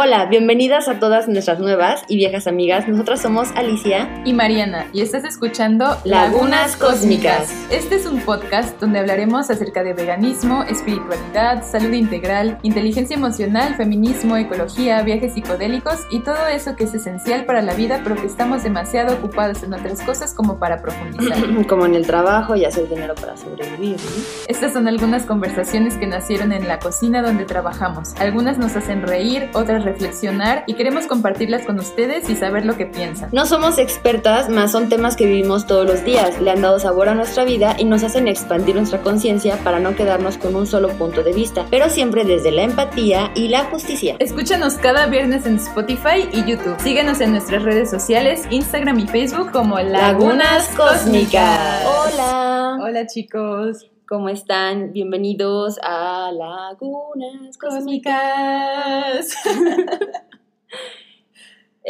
Hola, bienvenidas a todas nuestras nuevas y viejas amigas. Nosotras somos Alicia y Mariana y estás escuchando Lagunas Cósmicas. Este es un podcast donde hablaremos acerca de veganismo, espiritualidad, salud integral, inteligencia emocional, feminismo, ecología, viajes psicodélicos y todo eso que es esencial para la vida, pero que estamos demasiado ocupados en otras cosas como para profundizar. como en el trabajo y hacer dinero para sobrevivir. Estas son algunas conversaciones que nacieron en la cocina donde trabajamos. Algunas nos hacen reír, otras reflexionar y queremos compartirlas con ustedes y saber lo que piensan. No somos expertas, más son temas que vivimos todos los días, le han dado sabor a nuestra vida y nos hacen expandir nuestra conciencia para no quedarnos con un solo punto de vista, pero siempre desde la empatía y la justicia. Escúchanos cada viernes en Spotify y YouTube. Síguenos en nuestras redes sociales, Instagram y Facebook como Lagunas Cósmicas. Hola. Hola chicos. ¿Cómo están? Bienvenidos a Lagunas Cósmicas.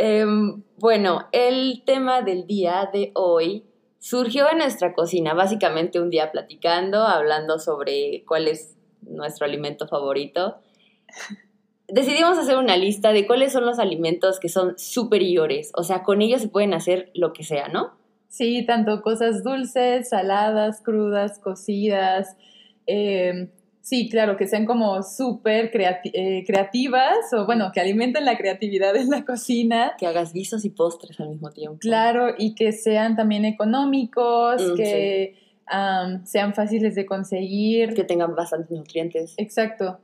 Em, bueno, el tema del día de hoy surgió en nuestra cocina, básicamente un día platicando, hablando sobre cuál es nuestro alimento favorito. Decidimos hacer una lista de cuáles son los alimentos que son superiores, o sea, con ellos se pueden hacer lo que sea, ¿no? Sí, tanto cosas dulces, saladas, crudas, cocidas. Eh, sí, claro, que sean como súper eh, creativas o bueno, que alimenten la creatividad en la cocina. Que hagas guisos y postres al mismo tiempo. Claro, y que sean también económicos, mm, que sean fáciles de conseguir. Que tengan bastantes nutrientes. Exacto.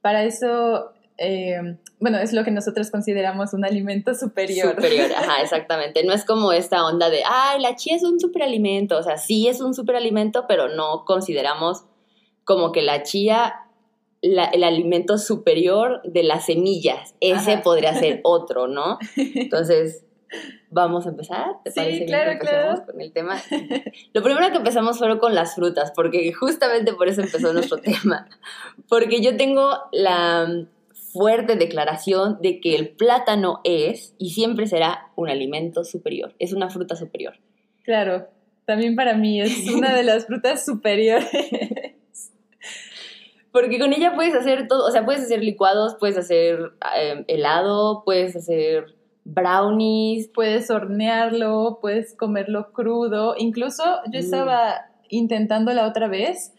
Para eso eh, bueno, es lo que nosotros consideramos un alimento superior. Superior, ajá, exactamente. No es como esta onda de, ay, la chía es un superalimento. O sea, sí es un superalimento, pero no consideramos como que la chía, el alimento superior de las semillas. Ese podría ser otro, ¿no? Entonces, vamos a empezar. ¿Te sí, claro, claro. con el tema? Lo primero que empezamos fue con las frutas, porque justamente por eso empezó nuestro tema. Porque yo tengo la fuerte declaración de que el plátano es y siempre será un alimento superior, es una fruta superior. Claro, también para mí es una de las frutas superiores. Porque con ella puedes hacer todo, o sea, puedes hacer licuados, puedes hacer em, helado, puedes hacer brownies. Puedes hornearlo, puedes comerlo crudo. Incluso yo mm. estaba intentando la otra vez,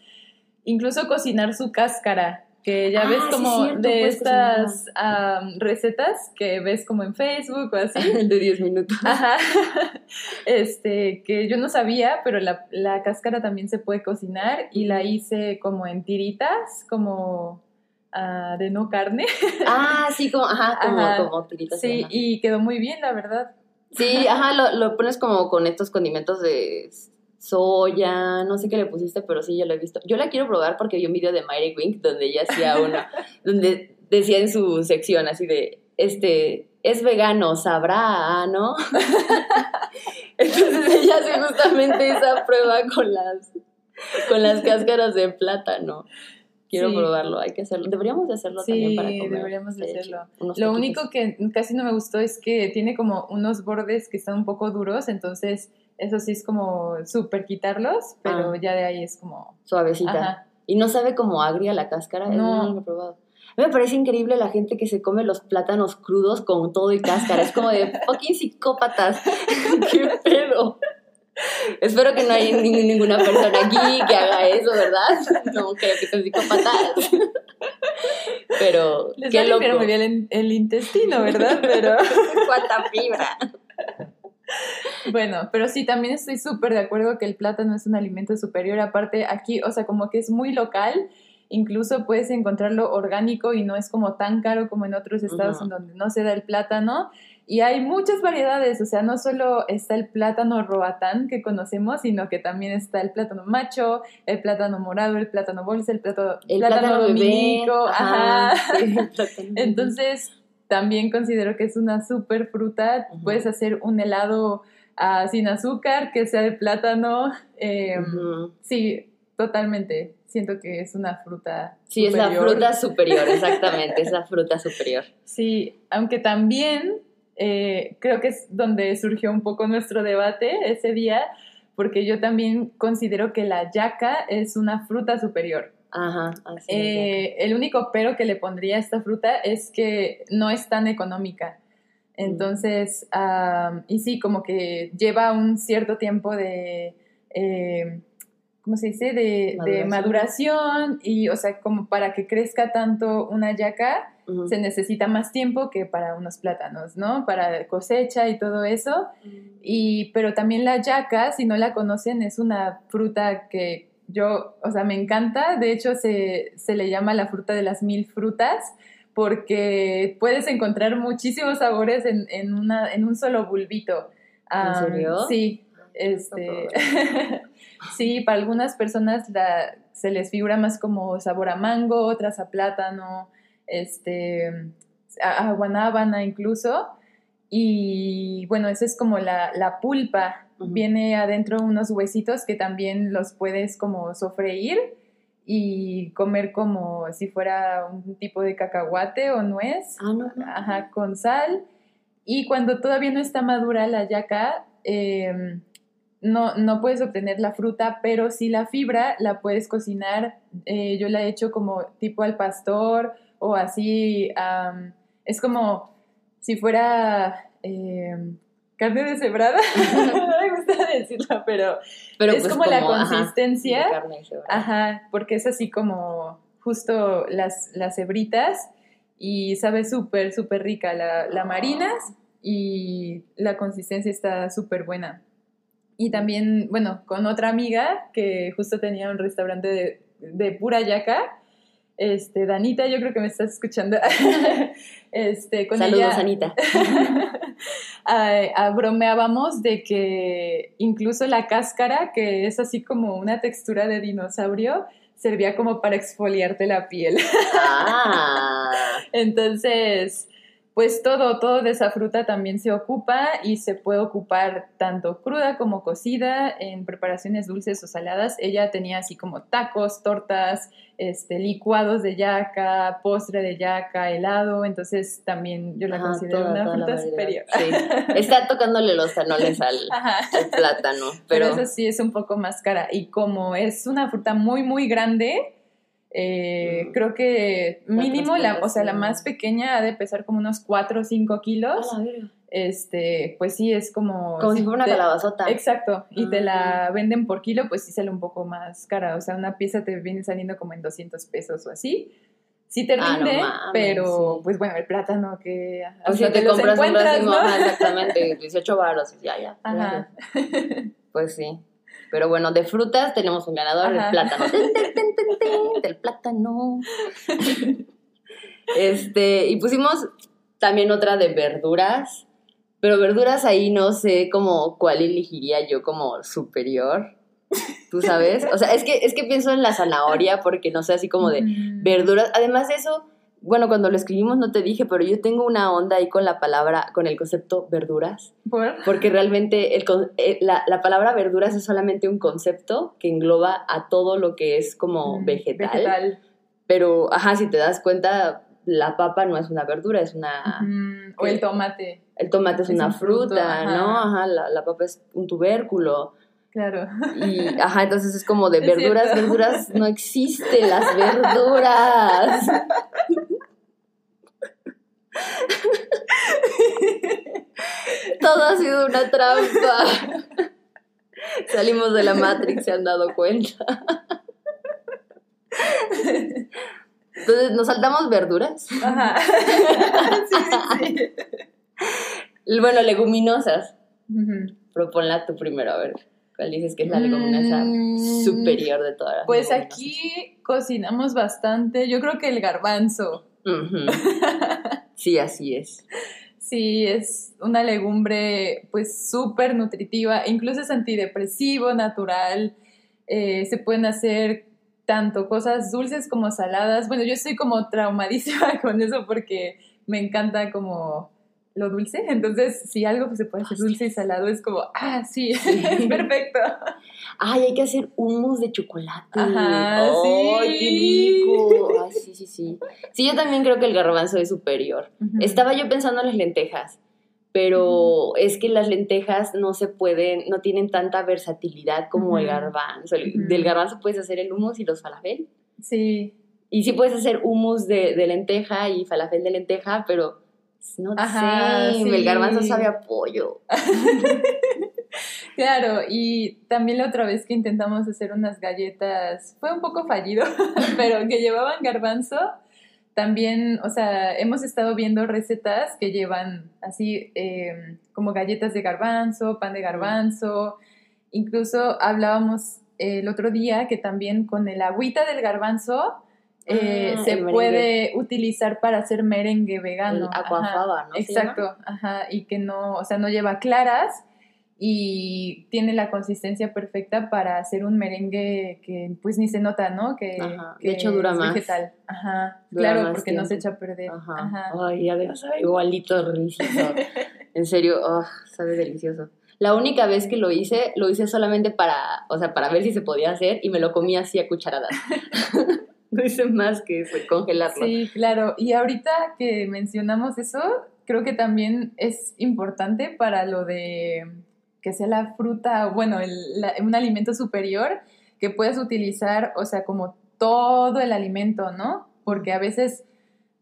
incluso cocinar su cáscara que ya ves ah, como de estas recetas que ves como en Facebook o así. de 10 minutos. Ajá. Este, que yo no sabía, pero la, cáscara también se puede cocinar y la hice como en tiritas, como ah, de no carne. Ah, sí, como, ajá, como, tiritas. Sí, y quedó muy bien, la verdad. Sí, ajá, lo, lo pones como con estos condimentos de soya, no sé qué le pusiste, pero sí, yo lo he visto. Yo la quiero probar porque vi un video de Mayre Wink donde ella hacía una, donde decía en su sección así de, este, es vegano, sabrá, ¿no? Entonces ella hace justamente esa prueba con las, con las cáscaras de plátano. Quiero probarlo, hay que hacerlo. Deberíamos de hacerlo también para comer. deberíamos de hacerlo. Lo único que casi no me gustó es que tiene como unos bordes que están un poco duros, entonces eso sí es como súper quitarlos, pero ah. ya de ahí es como... Suavecita. Y no sabe como agria la cáscara, no, no lo he probado. A mí me parece increíble la gente que se come los plátanos crudos con todo y cáscara. Es como de fucking psicópatas. ¿Qué pedo? Espero que no haya ninguna persona aquí que haga eso, ¿verdad? No creo que sean psicópatas. Pero. Les qué loco. muy bien el, el intestino, ¿verdad? Pero. Cuánta fibra. Bueno, pero sí, también estoy súper de acuerdo que el plátano es un alimento superior. Aparte, aquí, o sea, como que es muy local, incluso puedes encontrarlo orgánico y no es como tan caro como en otros estados en donde no se da el plátano. Y hay muchas variedades, o sea, no solo está el plátano roatán que conocemos, sino que también está el plátano macho, el plátano morado, el plátano bolsa, el plátano, el plátano, dominico. Ajá. Entonces, también considero que es una súper fruta. Puedes hacer un helado ah, sin azúcar, que sea de plátano. Em, sí, totalmente. Siento que es una fruta. Sí, es la fruta superior, exactamente, es la fruta superior. Sí, aunque también eh, creo que es donde surgió un poco nuestro debate ese día, porque yo también considero que la yaca es una fruta superior. Ajá, así. Eh, el único pero que le pondría a esta fruta es que no es tan económica. Entonces, am, y sí, como que lleva un cierto tiempo de, eh, ¿cómo se dice? De de Maduración. y, o sea, como para que crezca tanto una yaca, se necesita más tiempo que para unos plátanos, ¿no? Para cosecha y todo eso. Y, pero también la yaca, si no la conocen, es una fruta que yo, o sea, me encanta. De hecho, se, se le llama la fruta de las mil frutas porque puedes encontrar muchísimos sabores en, en, una, en un solo bulbito. Serio? Sí. Este, sí, para algunas personas la- se les figura más como sabor a mango, otras a plátano, este, a, a guanábana incluso. Y bueno, esa es como la, la pulpa. Viene adentro unos huesitos que también los puedes como sofreír y comer como si fuera un tipo de cacahuate o nuez. Ah, no. Ajá, con sal. Y cuando todavía no está madura la yaca, eh, no, no puedes obtener la fruta, pero sí la fibra la puedes cocinar. Eh, yo la he hecho como tipo al pastor o así. am, es como si fuera eh, carne deshebrada. no me gusta decirlo, pero Pero es pues como, la ajá, consistencia. de carne. Ajá, porque es así como justo las, las hebritas y sabe súper, súper rica. La, la marinas y la consistencia está súper buena. Y también, bueno, con otra amiga que justo tenía un restaurante de, de pura yaca, este, Danita, yo creo que me estás escuchando. este, con Saludos, ella, Anita. ah, ah, bromeábamos de que incluso la cáscara, que es así como una textura de dinosaurio, servía como para exfoliarte la piel. Ah. Entonces, pues todo, todo de esa fruta también se ocupa y se puede ocupar tanto cruda como cocida en preparaciones dulces o saladas. Ella tenía así como tacos, tortas, este, licuados de yaca, postre de yaca, helado. Entonces también yo la Ajá, considero toda- una toda fruta superior. Sí. Está tocándole los tanoles al, al plátano, Pero, pero, eso sí es un poco más cara. Y como es una fruta muy, muy grande, eh, Mm. creo que mínimo, la, o sea, la más pequeña ha de pesar como unos 4 o 5 kilos. A. Este, pues sí, es como... como si fuera una te- calabazota. Exacto, y te la venden por kilo, pues sí sale un poco más cara. O sea, una pieza te viene saliendo como en 200 pesos o así. Sí te Ah, no rinde, sí. pues bueno, el plátano que... O sea, te compras un racimo, ¿no? ajá, exactamente, 18 baros, ya, ya. Ajá. Pues sí. Pero bueno, de frutas tenemos un ganador, Ajá. el plátano. Ten, ten, ten, ten, ten, del plátano. Este, y pusimos también otra de verduras, pero verduras ahí no sé como cuál elegiría yo como superior. ¿Tú sabes? O sea, es que, es que pienso en la zanahoria porque no sé, así como de Mm. verduras. Además de eso, bueno, cuando lo escribimos no te dije, pero yo tengo una onda ahí con la palabra, con el concepto verduras. ¿Por? Porque realmente el eh, la, la palabra verduras es solamente un concepto que engloba a todo lo que es como Mm, vegetal. Vegetal. Pero, ajá, si te das cuenta, la papa no es una verdura, es una... Mm, o el tomate, El tomate es, Es una un fruto, fruta, ajá. ¿no? Ajá, la, la papa es un tubérculo. claro. Y, ajá, entonces es como de verduras, verduras, no existen las verduras. Todo ha sido una trampa. Salimos de la Matrix, se han dado cuenta. Entonces, ¿nos saltamos verduras? Ajá. sí, sí, sí. Bueno, leguminosas. Ujú. Proponla tú primero, a ver. ¿Cuál dices que es la leguminosa Mm, superior de todas las Pues aquí cocinamos bastante. Yo creo que el garbanzo. Sí, así es. Sí, es una legumbre pues súper nutritiva, incluso es antidepresivo, natural. Eh, se pueden hacer tanto cosas dulces como saladas. Bueno, yo estoy como traumadísima con eso porque me encanta como lo dulce. Entonces, si algo se puede hacer dulce y salado, es como, ah, sí, es perfecto. Ay, hay que hacer hummus de chocolate. Ajá, sí. qué rico. Ay, sí, sí, sí. Sí, yo también creo que el garbanzo es superior. Estaba yo pensando en las lentejas, pero es que las lentejas no se pueden, no tienen tanta versatilidad como el garbanzo. El-. Del garbanzo puedes hacer el hummus y los falafel. Sí. Y sí puedes hacer hummus de, de lenteja y falafel de lenteja, pero no Ajá, sé, sí. el garbanzo sabe a pollo. Claro, y también la otra vez que intentamos hacer unas galletas, fue un poco fallido, pero que llevaban garbanzo, también, o sea, hemos estado viendo recetas que llevan así eh, como galletas de garbanzo, pan de garbanzo, incluso hablábamos el otro día que también con el agüita del garbanzo eh, Ah, se puede utilizar para hacer merengue vegano. Aquafaba, ¿no? Exacto, ajá, y que no, o sea, no lleva claras y tiene la consistencia perfecta para hacer un merengue que pues ni se nota, ¿no? Que, Ajá, de que hecho, dura es más. Vegetal. Ajá, Dura claro, porque no se tiempo. echa a perder. Ajá. Ajá. Ay, además sabe igualito delicioso. en serio, oh, sabe delicioso. La única vez que lo hice, lo hice solamente para, o sea, para ver si se podía hacer y me lo comí así a cucharadas. no hice más que eso, congelarlo. Sí, claro. Y ahorita que mencionamos eso, creo que también es importante para lo de que sea la fruta, bueno, el- la- un alimento superior que puedas utilizar, o sea, como todo el alimento, ¿no? Porque a veces,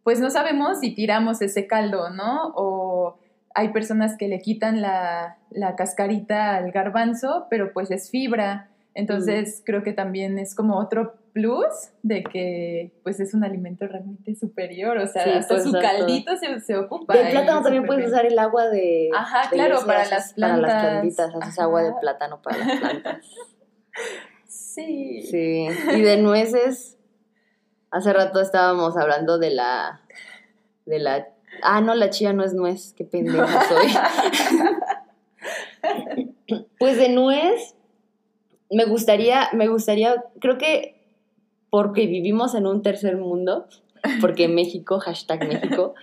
pues no sabemos si tiramos ese caldo, ¿no? O hay personas que le quitan la, la cascarita al garbanzo, pero pues es fibra. Entonces creo que también es como otro plus de que pues es un alimento realmente superior, o sea, Sí, hasta puedes su caldito se, se ocupa. Del plátano también puedes bien. usar el agua de. Ajá, de claro, para las Para las plantas. plantitas, haces Ajá. agua de plátano para las plantas. Sí. Sí. Y de nueces, hace rato estábamos hablando de la. de la. Ah, no, la chía no es nuez, qué pendeja soy. pues de nuez, me gustaría, me gustaría, creo que porque vivimos en un tercer mundo, porque México, hashtag México,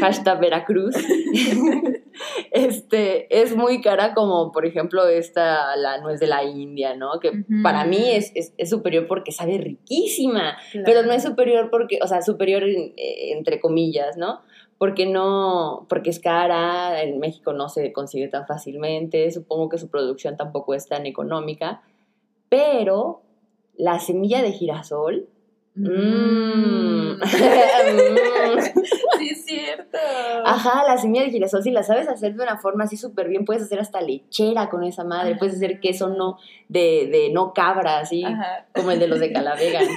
hashtag Veracruz, este, es muy cara como, por ejemplo, esta, la nuez de la India, ¿no? Que para mí es, es, es superior porque sabe riquísima, Claro. pero no es superior porque, o sea, superior en- eh, entre comillas, ¿no? Porque no, porque es cara, en México no se consigue tan fácilmente, supongo que su producción tampoco es tan económica, pero la semilla de girasol, mmm, Mm. sí, es cierto. Ajá, la semilla de girasol, si la sabes hacer de una forma así súper bien, puedes hacer hasta lechera con esa madre, puedes hacer queso no de, de no cabra, así Ajá. como el de los de Calavegan.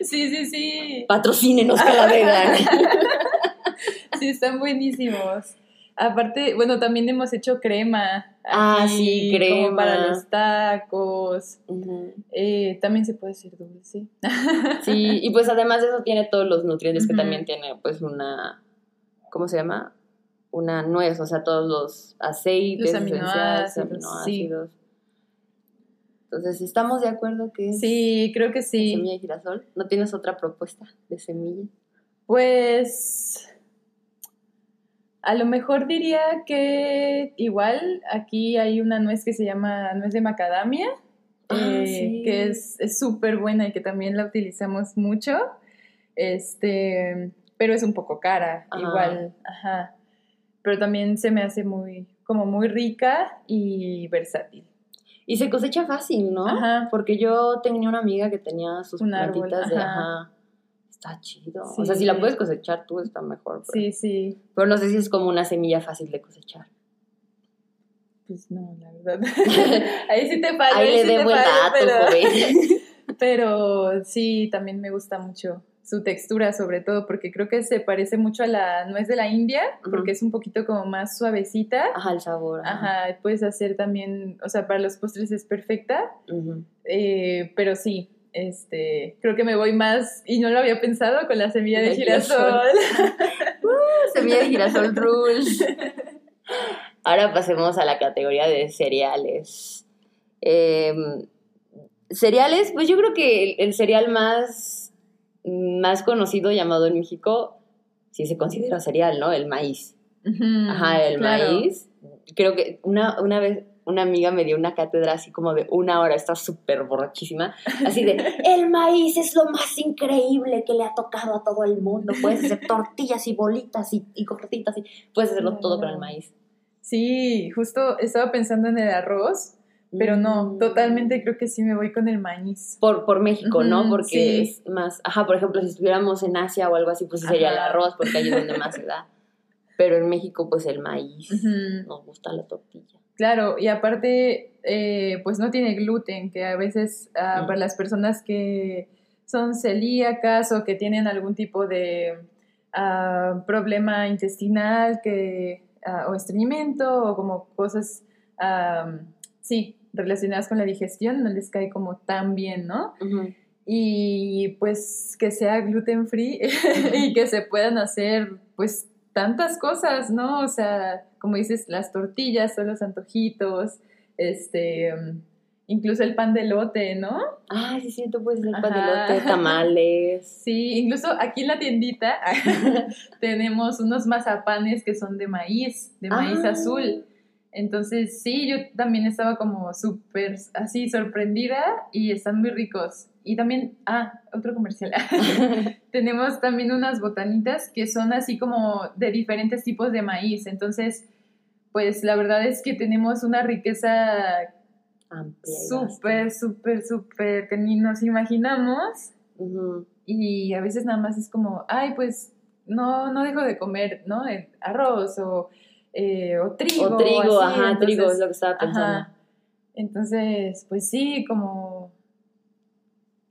Sí, sí, sí. Patrocínenos Calavegan. Sí, están buenísimos. Aparte, bueno, también hemos hecho crema. Ah, sí, crema. Como para los tacos. Ujú. Eh, también se puede hacer dulce. Sí, y pues además de eso tiene todos los nutrientes que también tiene pues una, ¿cómo se llama? Una nuez, o sea, todos los aceites, Los aminoácidos, sí. Entonces, ¿estamos de acuerdo que es Sí, creo que sí. semilla de girasol? ¿No tienes otra propuesta de semilla? Pues a lo mejor diría que igual aquí hay una nuez que se llama nuez de macadamia, Ah, eh, sí. que es súper buena y que también la utilizamos mucho. Este, pero es un poco cara, Ajá. igual, ajá. Pero también se me hace muy, como muy rica y versátil. Y se cosecha fácil, ¿no? Ajá. Porque yo tenía una amiga que tenía sus Un árbol, de, ajá. ajá. Está chido. Sí. O sea, si la puedes cosechar tú, está mejor. Pero, Sí, sí. pero no sé si es como una semilla fácil de cosechar. Pues no, la verdad. ahí sí te fallo. Ahí le sí debo el dato, pero-. Pero sí, también me gusta mucho su textura, sobre todo, porque creo que se parece mucho a la nuez de la India, porque es un poquito como más suavecita. Ajá, el sabor. Ajá, puedes hacer también, o sea, para los postres es perfecta, eh, pero sí, este, creo que me voy más, y no lo había pensado, con la semilla de De girasol. girasol. Semilla de girasol rules. Ahora pasemos a la categoría de cereales. Em, cereales, pues yo creo que el, el cereal más, más conocido llamado en México, si se considera cereal, ¿no? El maíz. Ajá, el claro. maíz. Creo que una, una vez una amiga me dio una cátedra así como de una hora, está súper borrachísima, así de, el maíz es lo más increíble que le ha tocado a todo el mundo, puedes hacer tortillas y bolitas y, y gorditas, y puedes hacerlo todo con el maíz. Sí, justo estaba pensando en el arroz, Pero no, Mm. totalmente creo que sí me voy con el maíz. Por, por México, ¿no? Porque sí. es más, ajá, por ejemplo, si estuviéramos en Asia o algo así, pues sí sería el Ajá. arroz, porque ahí es donde más se da. Pero en México, pues el maíz. Ujú. Nos gusta la tortilla. Claro, y aparte, eh, pues no tiene gluten, que a veces Mm. para las personas que son celíacas o que tienen algún tipo de ah, problema intestinal que, ah, o estreñimiento o como cosas, ah, sí, relacionadas con la digestión, no les cae como tan bien, ¿no? Y pues que sea gluten free y que se puedan hacer pues tantas cosas, ¿no? O sea, como dices, las tortillas o los antojitos, este, incluso el pan de lote, ¿no? Ah, sí, sí, tú puedes hacer Ajá. padelote, tamales. Sí, incluso aquí en la tiendita tenemos unos mazapanes que son de maíz, de maíz Ah. azul. Entonces, sí, yo también estaba como súper así sorprendida y están muy ricos. Y también, ah, otro comercial. Tenemos también unas botanitas que son así como de diferentes tipos de maíz. Entonces, pues la verdad es que tenemos una riqueza súper, súper, súper que ni nos imaginamos. Y a veces nada más es como, ay, pues no, no dejo de comer, ¿no? El arroz o, eh, o trigo. O trigo, así, ajá, trigo es lo que estaba pensando. Ajá. Entonces, pues sí, como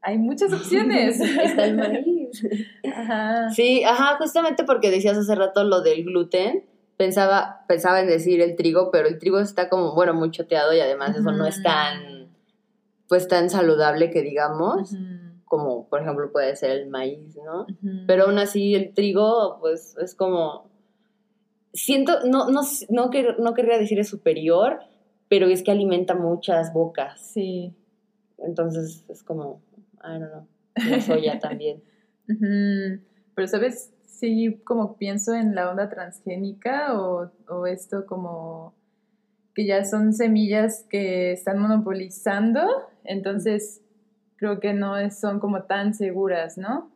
hay muchas opciones. Está el maíz. Ajá. Sí, ajá, justamente porque decías hace rato lo del gluten, pensaba, pensaba en decir el trigo, pero el trigo está como, bueno, muy choteado y además eso no es tan, pues tan saludable que digamos, como por ejemplo puede ser el maíz, ¿no? Pero aún así el trigo, pues es como, siento, no, no, no, quer- no querría decir es superior, pero es que alimenta muchas bocas, Sí. entonces es como, I don't know, la soya también. Ujú. Pero, ¿sabes? Sí, como pienso en la onda transgénica o, o esto como que ya son semillas que están monopolizando, entonces creo que no son como tan seguras, ¿no?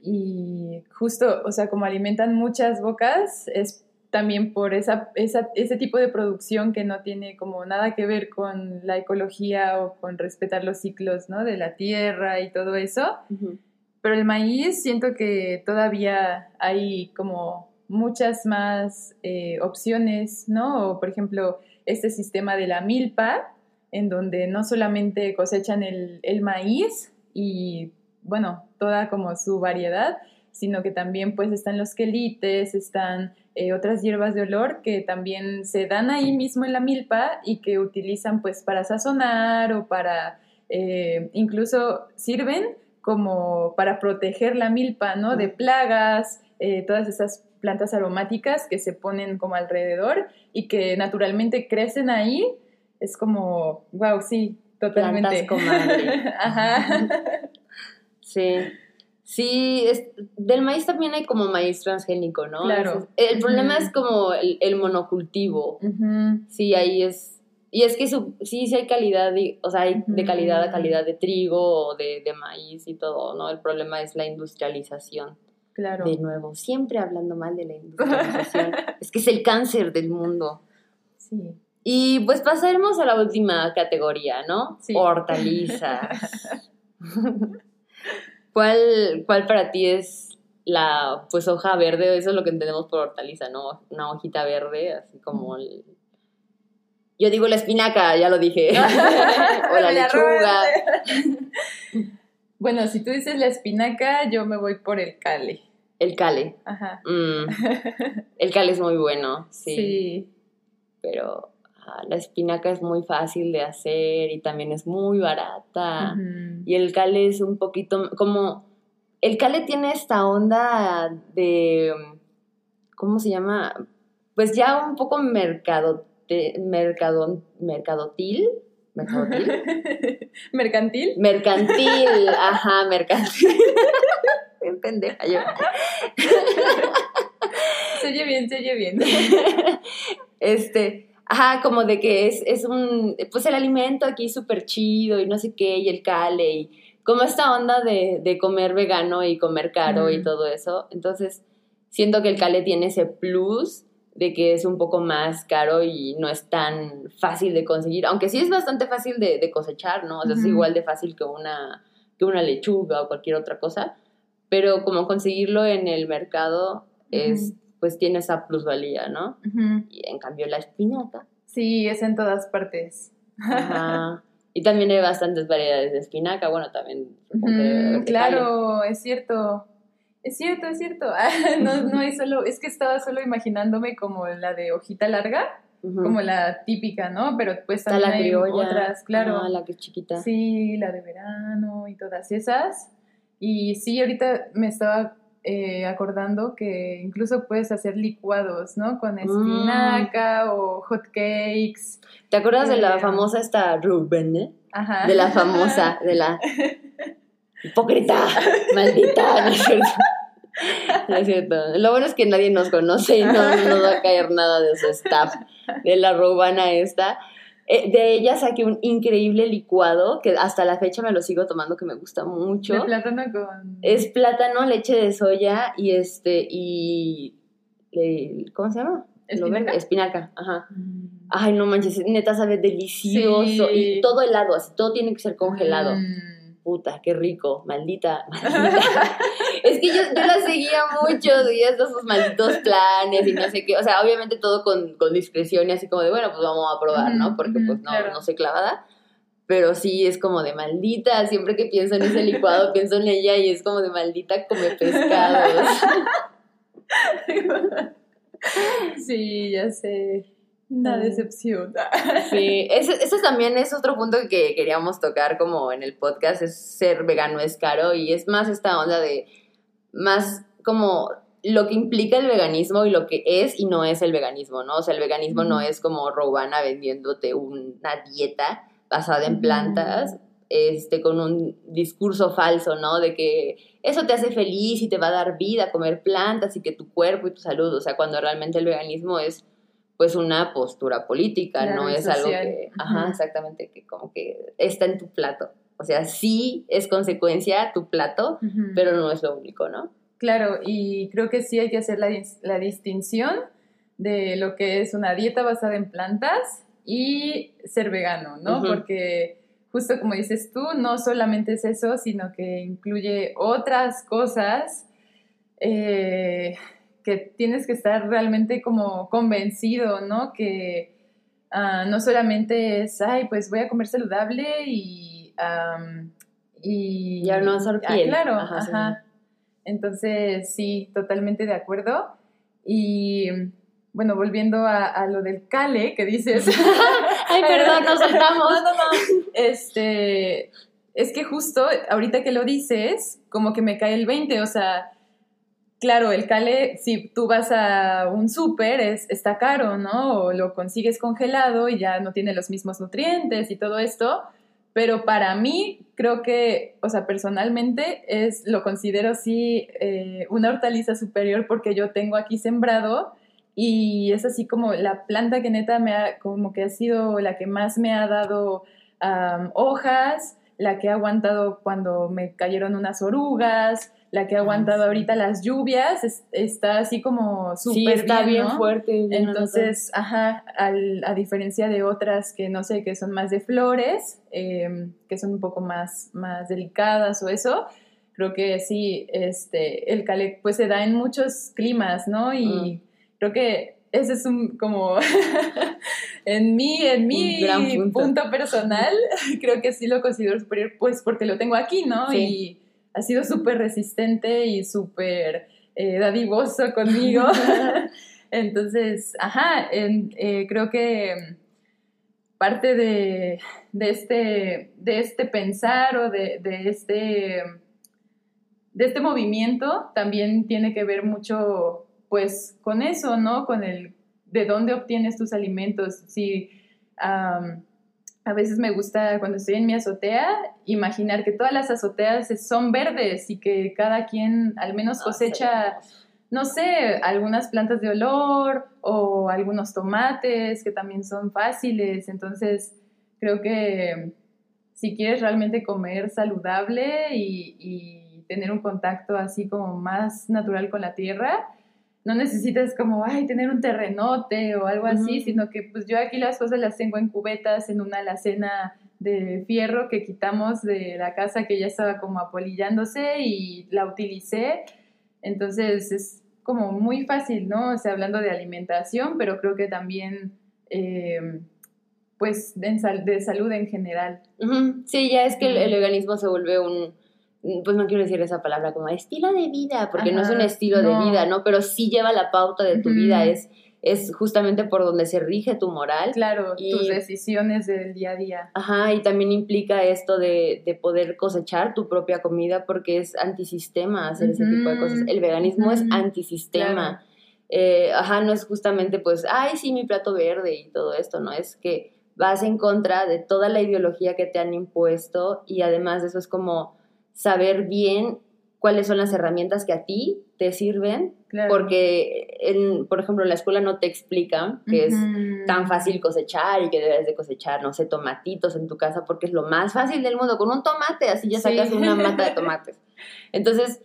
Y justo, o sea, como alimentan muchas bocas, es también por esa, esa, ese tipo de producción que no tiene como nada que ver con la ecología o con respetar los ciclos, ¿no? De la tierra y todo eso. Ujú. Pero el maíz siento que todavía hay como muchas más eh, opciones, ¿no? O por ejemplo, este sistema de la milpa, en donde no solamente cosechan el, el maíz y, bueno, toda como su variedad, sino que también pues están los quelites, están eh, otras hierbas de olor que también se dan ahí mismo en la milpa y que utilizan pues para sazonar o para, eh, incluso sirven como para proteger la milpa, ¿no? De plagas, eh, todas esas plantas aromáticas que se ponen como alrededor y que naturalmente crecen ahí. Es como, wow, sí, totalmente. Plantas comadre. Ajá. Sí. Sí, es, del maíz también hay como maíz transgénico, ¿no? Claro. El problema es como el, el monocultivo. Sí, ahí es. Y es que su- sí, sí hay calidad, de- o sea, hay de calidad a calidad de trigo o de, de maíz y todo, ¿no? El problema es la industrialización. Claro. De nuevo, siempre hablando mal de la industrialización. es que es el cáncer del mundo. Sí. Y pues pasaremos a la última categoría, ¿no? Sí. Hortalizas. ¿Cuál, ¿Cuál para ti es la pues hoja verde? Eso es lo que entendemos por hortaliza, ¿no? Una hojita verde, así como el... Yo digo la espinaca, ya lo dije. o la lechuga. bueno, si tú dices la espinaca, yo me voy por el cale. El cale. Ajá. Mm, el cale es muy bueno, sí. sí. Pero la espinaca es muy fácil de hacer y también es muy barata. Y el cale es un poquito como... El cale tiene esta onda de... ¿Cómo se llama? Pues ya un poco mercado, mercadon, mercadotil. ¿Mercadotil? ¿Mercantil? Mercantil, ajá, mercantil. Bien pendeja yo. Se oye bien, se oye bien. Este, ajá, como de que es, es un, pues el alimento aquí súper chido y no sé qué, y el cale, y como esta onda de, de comer vegano y comer caro y todo eso. Entonces, siento que el cale tiene ese plus de que es un poco más caro y no es tan fácil de conseguir, aunque sí es bastante fácil de, cosechar, ¿no? O sea, es igual de fácil que una, que una lechuga o cualquier otra cosa, pero como conseguirlo en el mercado es, pues tiene esa plusvalía, ¿no? Y en cambio la espinaca. Sí, es en todas partes. Ajá. Y también hay bastantes variedades de espinaca, bueno, también. claro, es cierto. Es cierto, es cierto. no, no es solo, es que estaba solo imaginándome como la de hojita larga, como la típica, ¿no? Pero pues también la hay otras, claro. Ah, la que es chiquita. Sí, la de verano y todas esas. Y sí, ahorita me estaba eh, acordando que incluso puedes hacer licuados, ¿no? Con mm. espinaca o hot cakes. ¿Te acuerdas de la eh, famosa esta Rubén, eh? Ajá. De la famosa, de la hipócrita, maldita, ¿no es cierto? No es cierto. Lo bueno es que nadie nos conoce y no nos va a caer nada de su staff, de la rubana esta. Eh, de ella saqué un increíble licuado que hasta la fecha me lo sigo tomando que me gusta mucho. De plátano con... Es plátano, leche de soya y este, y... ¿Cómo se llama? ¿Espinaca? Espinaca, ajá. Mm. Ay, no manches, neta sabe delicioso. Y todo helado, así, todo tiene que ser congelado. Mm puta, qué rico, maldita, maldita. es que yo, yo la seguía mucho, seguía estos sus malditos planes y no sé qué, o sea, obviamente todo con, con discreción y así como de, bueno, pues vamos a probar, ¿no? Porque pues no, no soy clavada, pero sí es como de maldita, siempre que pienso en ese licuado pienso en ella y es como de maldita come pescados. sí, ya sé. Una decepción. Sí, ese, también es otro punto que queríamos tocar como en el podcast, es ser vegano es caro y es más esta onda de más como lo que implica el veganismo y lo que es y no es el veganismo, ¿no? O sea, el veganismo no es como Robana vendiéndote una dieta basada en plantas, este, con un discurso falso, ¿no? De que eso te hace feliz y te va a dar vida comer plantas y que tu cuerpo y tu salud, o sea, cuando realmente el veganismo es pues una postura política, no es algo que, ajá, exactamente, que como que está en tu plato. O sea, sí es consecuencia tu plato, pero no es lo único, ¿no? Claro, y creo que sí hay que hacer la, la distinción de lo que es una dieta basada en plantas y ser vegano, ¿no? Porque justo como dices tú, no solamente es eso, sino que incluye otras cosas eh, que tienes que estar realmente como convencido, ¿no? Que ah, no solamente es, ay, pues voy a comer saludable y... y ya no hacer ah, piel. claro, ajá. Entonces, sí, totalmente de acuerdo. Y bueno, volviendo a, lo del cale que dices. Ay, perdón, nos saltamos. No, no, no. Este, es que justo ahorita que lo dices, como que me cae el 20, o sea, claro, el cale, si tú vas a un súper, está caro, ¿no? O lo consigues congelado y ya no tiene los mismos nutrientes y todo esto. Pero para mí, creo que, o sea, personalmente, es, lo considero sí eh, una hortaliza superior porque yo tengo aquí sembrado y es así como la planta que neta me ha, como que ha sido la que más me ha dado hojas, la que ha aguantado cuando me cayeron unas orugas, la que ha aguantado ahorita las lluvias, está así como súper sí, está bien, fuerte. Entonces, ajá, a diferencia de otras que no sé, que son más de flores, em, que son un poco más, más delicadas o eso, creo que sí, este, el calec pues se da en muchos climas, ¿no? Y mm. creo que ese es un como en mí, en mi punto. personal, creo que sí lo considero superior, pues porque lo tengo aquí, ¿no? Y ha sido súper resistente y súper eh, dadivoso conmigo. Entonces, ajá, eh, creo que parte de, este, de este pensar o de, este, de este movimiento también tiene que ver mucho pues con eso, ¿no? Con el de dónde obtienes tus alimentos. Si a veces me gusta cuando estoy en mi azotea imaginar que todas las azoteas son verdes y que cada quien al menos cosecha, no sé, algunas plantas de olor o algunos tomates que también son fáciles. Entonces, creo que si quieres realmente comer saludable y, tener un contacto así como más natural con la tierra, no necesitas como, ay, tener un terrenote o algo así, sino que pues yo aquí las cosas las tengo en cubetas, en una alacena de fierro que quitamos de la casa que ya estaba como apolillándose y la utilicé. Entonces es como muy fácil, ¿no? O sea, hablando de alimentación, pero creo que también, eh, pues, de, de, salud en general. Sí, ya es que el, organismo se vuelve un, pues no quiero decir esa palabra como estilo de vida, porque no es un estilo de vida, ¿no? Pero sí lleva la pauta de tu vida, es, es justamente por donde se rige tu moral. Claro, tus decisiones del día a día. Ajá, y también implica esto de, de poder cosechar tu propia comida porque es antisistema hacer ese tipo de cosas. El veganismo es antisistema. Eh, ajá, no es justamente pues, ay, sí, mi plato verde y todo esto, ¿no? Es que vas en contra de toda la ideología que te han impuesto y además de eso es como saber bien cuáles son las herramientas que a ti te sirven, porque, en, por ejemplo, en la escuela no te explican que es tan fácil cosechar y que debes de cosechar, no sé, tomatitos en tu casa, porque es lo más fácil del mundo, con un tomate, así ya sacas una mata de tomates. Entonces,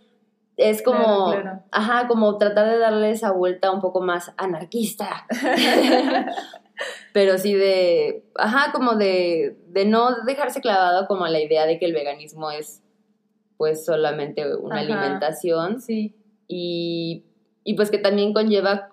es como, ajá, como tratar de darle esa vuelta un poco más anarquista. Pero sí de, ajá, como de, de no dejarse clavado como a la idea de que el veganismo es pues solamente una alimentación. Sí. Y, y, pues que también conlleva,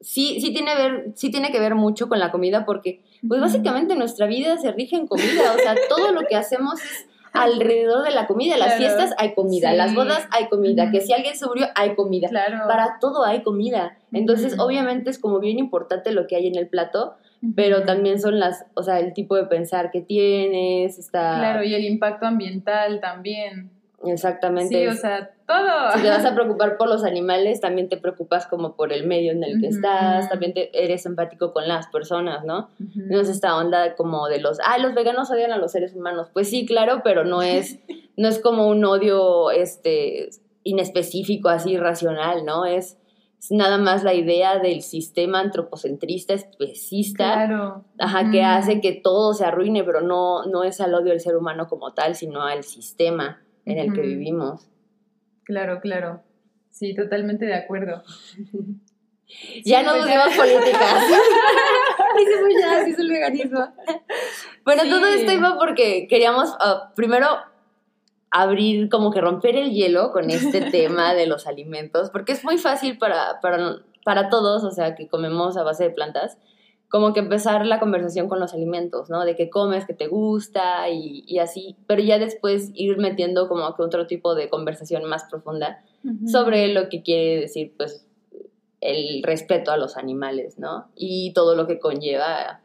sí, sí tiene, ver, sí tiene que ver mucho con la comida porque pues básicamente nuestra vida se rige en comida, o sea, todo lo que hacemos es alrededor de la comida. Las fiestas hay comida, las bodas hay comida, que si alguien se murió hay comida. Claro. Para todo hay comida. Entonces, obviamente es como bien importante lo que hay en el plato, pero también son las, o sea, el tipo de pensar que tienes, está... Claro, y el impacto ambiental también. Exactamente. Sí, o sea, todo. Si te vas a preocupar por los animales, también te preocupas como por el medio en el que estás, también te, eres empático con las personas, ¿no? No es esta onda como de los, ah, los veganos odian a los seres humanos. Pues sí, claro, pero no es, no es como un odio este, inespecífico, así racional, ¿no? Es, nada más la idea del sistema antropocentrista, especista, claro. ajá, que hace que todo se arruine, pero no, no es al odio del ser humano como tal, sino al sistema en el que vivimos. Claro, claro. Sí, totalmente de acuerdo. ya no usemos pues políticas. Pues ya, así es el veganismo. Bueno, todo esto iba porque queríamos ah, primero abrir, como que romper el hielo con este tema de los alimentos, porque es muy fácil para, para, para todos, o sea, que comemos a base de plantas, como que empezar la conversación con los alimentos, ¿no? De qué comes, qué te gusta y, así, pero ya después ir metiendo como que otro tipo de conversación más profunda sobre lo que quiere decir, pues, el respeto a los animales, ¿no? Y todo lo que conlleva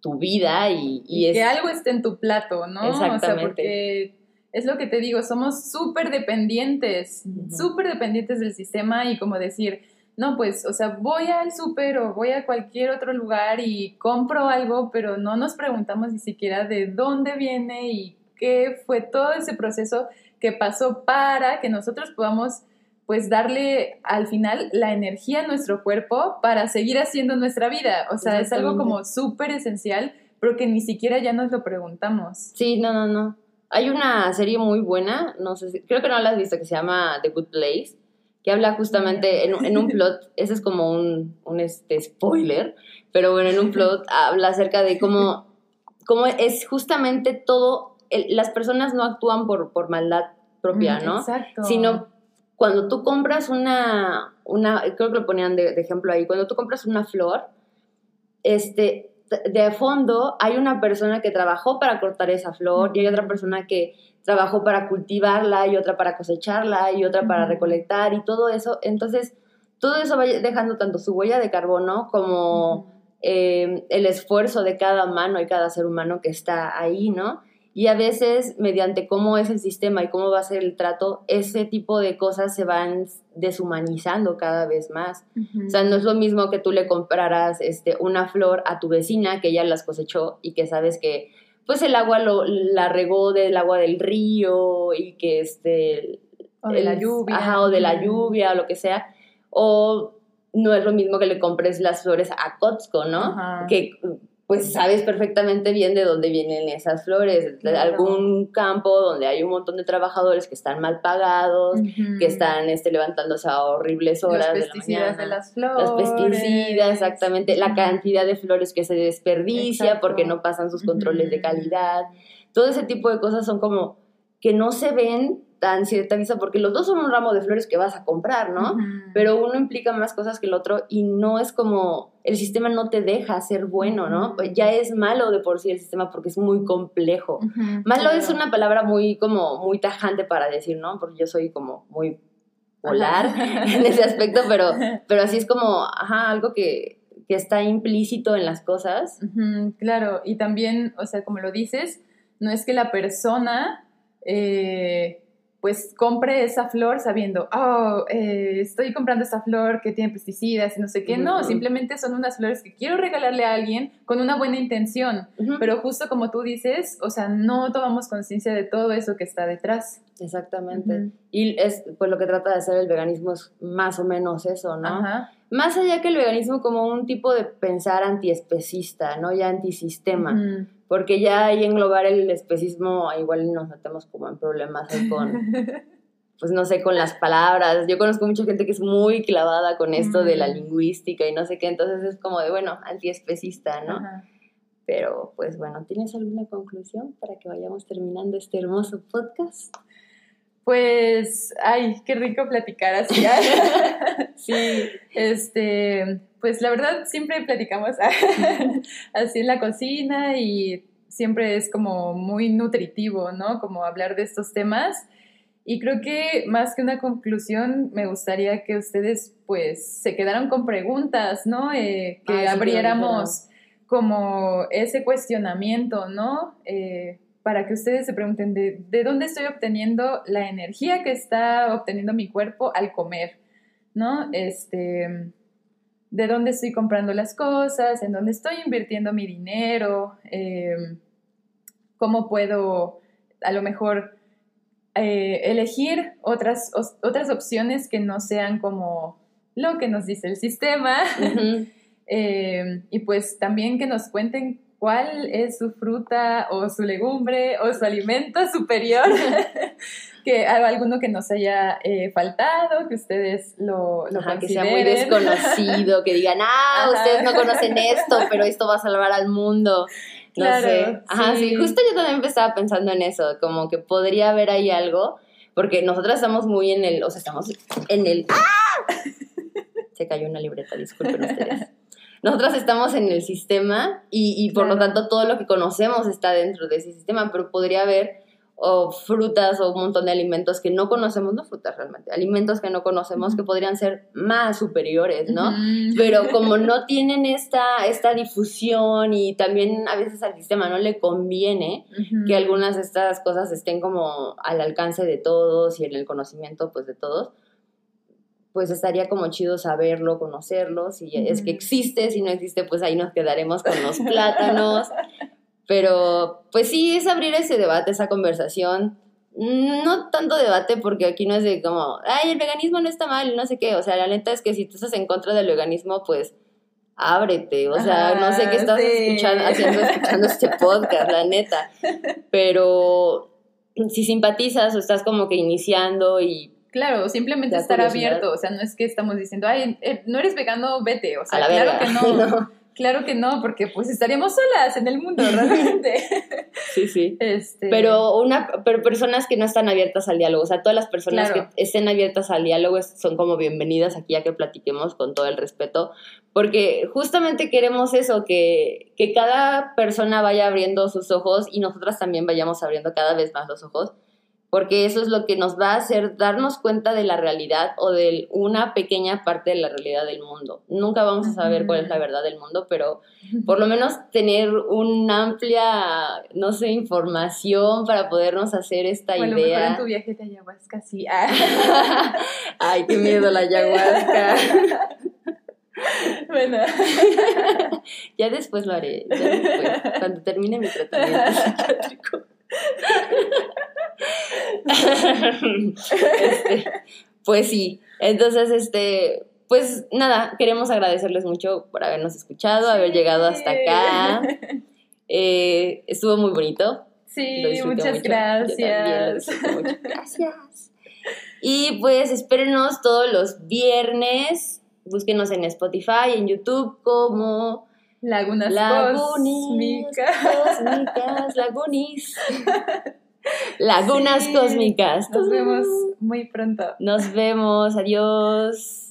tu vida y, y, que algo esté en tu plato, ¿no? Exactamente. O sea, porque es lo que te digo, somos súper dependientes, súper dependientes del sistema y como decir, no, pues, o sea, voy al súper o voy a cualquier otro lugar y compro algo, pero no nos preguntamos ni siquiera de dónde viene y qué fue todo ese proceso que pasó para que nosotros podamos pues darle al final la energía a nuestro cuerpo para seguir haciendo nuestra vida. O sea, es algo como súper esencial, pero que ni siquiera ya nos lo preguntamos. Sí, no, no, no. Hay una serie muy buena, no sé si, creo que no la has visto, que se llama The Good Place que habla justamente en, un plot, ese es como un, un, este, spoiler, pero bueno, en un plot habla acerca de cómo, cómo es justamente todo, las personas no actúan por, por maldad propia, ¿no? Exacto. Sino cuando tú compras una, una creo que lo ponían de, de ejemplo ahí, cuando tú compras una flor, este, de fondo hay una persona que trabajó para cortar esa flor y hay otra persona que trabajó para cultivarla y otra para cosecharla y otra para recolectar y todo eso. Entonces, todo eso va dejando tanto su huella de carbono como eh, el esfuerzo de cada mano y cada ser humano que está ahí, ¿no? Y a veces, mediante cómo es el sistema y cómo va a ser el trato, ese tipo de cosas se van deshumanizando cada vez más. O sea, no es lo mismo que tú le compraras este, una flor a tu vecina que ella las cosechó y que sabes que pues el agua lo, la regó del agua del río y que este... O de la lluvia. o de la lluvia o lo que sea. O no es lo mismo que le compres las flores a Costco, ¿no? Que pues sabes perfectamente bien de dónde vienen esas flores, de algún campo donde hay un montón de trabajadores que están mal pagados, que están este, levantándose a horribles horas Los pesticidas de, las flores. Los pesticidas, exactamente, la cantidad de flores que se desperdicia porque no pasan sus controles de calidad. Todo ese tipo de cosas son como que no se ven tan cierta vista, porque los dos son un ramo de flores que vas a comprar, ¿no? Pero uno implica más cosas que el otro y no es como, el sistema no te deja ser bueno, ¿no? Ya es malo de por sí el sistema porque es muy complejo. malo es una palabra muy, como, muy tajante para decir, ¿no? Porque yo soy como muy polar en ese aspecto, pero, pero así es como, ajá, algo que, que está implícito en las cosas. claro, y también, o sea, como lo dices, no es que la persona... Eh, pues compre esa flor sabiendo, oh, eh, estoy comprando esa flor que tiene pesticidas y no sé qué. No, simplemente son unas flores que quiero regalarle a alguien con una buena intención. Pero justo como tú dices, o sea, no tomamos conciencia de todo eso que está detrás. Exactamente. Y es, pues lo que trata de hacer el veganismo es más o menos eso, ¿no? Más allá que el veganismo como un tipo de pensar antiespecista, ¿no? Ya antisistema porque ya ahí englobar el especismo, igual nos metemos como en problemas con, pues no sé, con las palabras. Yo conozco mucha gente que es muy clavada con esto de la lingüística y no sé qué, entonces es como de, bueno, antiespecista, ¿no? Pero pues bueno, ¿tienes alguna conclusión para que vayamos terminando este hermoso podcast? Pues, ay, qué rico platicar así. sí, este, pues la verdad siempre platicamos así en la cocina y siempre es como muy nutritivo, ¿no? Como hablar de estos temas. Y creo que más que una conclusión, me gustaría que ustedes pues se quedaran con preguntas, ¿no? Eh, que abriéramos como ese cuestionamiento, ¿no? Eh, para que ustedes se pregunten de, de dónde estoy obteniendo la energía que está obteniendo mi cuerpo al comer, ¿no? Este, de dónde estoy comprando las cosas, en dónde estoy invirtiendo mi dinero, em, cómo puedo a lo mejor eh, elegir otras, otras opciones que no sean como lo que nos dice el sistema. Em, y pues también que nos cuenten cuál es su fruta o su legumbre o su alimento superior que alguno que nos haya eh, faltado, que ustedes lo, lo que sea muy desconocido, que digan, ah, ustedes no conocen esto, pero esto va a salvar al mundo. No sé. Ajá, sí. justo yo también estaba pensando en eso, como que podría haber ahí algo, porque nosotras estamos muy en el, o sea, estamos en el... ¡Ah! Se cayó una libreta, disculpen ustedes. Nosotras estamos en el sistema y, y por lo tanto todo lo que conocemos está dentro de ese sistema, pero podría haber o frutas o un montón de alimentos que no conocemos, no frutas realmente, alimentos que no conocemos que podrían ser más superiores, ¿no? Pero como no tienen esta, esta difusión y también a veces al sistema no le conviene que algunas de estas cosas estén como al alcance de todos y en el conocimiento pues de todos, pues estaría como chido saberlo, conocerlo, si es que existe, si no existe, pues ahí nos quedaremos con los plátanos. Pero pues sí, es abrir ese debate, esa conversación. No tanto debate porque aquí no es de como, ay, el veganismo no está mal, no sé qué. O sea, la neta es que si tú estás en contra del veganismo, pues ábrete. O sea, no sé qué estás escuchando, haciendo escuchando este podcast, la neta. Pero si simpatizas o estás como que iniciando y Claro, simplemente estar abierto, o sea, no es que estamos diciendo, ay, eh, no eres vegano, vete, o sea, claro que no. Claro que no, porque pues estaríamos solas en el mundo, realmente. sí, sí. Este... Pero, una, pero personas que no están abiertas al diálogo, o sea, todas las personas que estén abiertas al diálogo son como bienvenidas aquí a que platiquemos con todo el respeto, porque justamente queremos eso, que, que cada persona vaya abriendo sus ojos y nosotras también vayamos abriendo cada vez más los ojos porque eso es lo que nos va a hacer darnos cuenta de la realidad o de una pequeña parte de la realidad del mundo. Nunca vamos a saber cuál es la verdad del mundo, pero por lo menos tener una amplia, no sé, información para podernos hacer esta idea. Lo mejor en tu viaje de ayahuasca, sí. Ay, qué miedo la ayahuasca. bueno. ya después lo haré, ya después, cuando termine mi tratamiento psiquiátrico. Este, pues sí, entonces, este, pues nada, queremos agradecerles mucho por habernos escuchado, haber llegado hasta acá. Eh, estuvo muy bonito. Sí, muchas gracias. gracias. Y pues espérenos todos los viernes. Búsquenos en Spotify, en YouTube como Lagunas, Cósmicas. Cósmicas, Lagunis. Lagunas Cósmicas. Nos vemos muy pronto. Nos vemos. Adiós.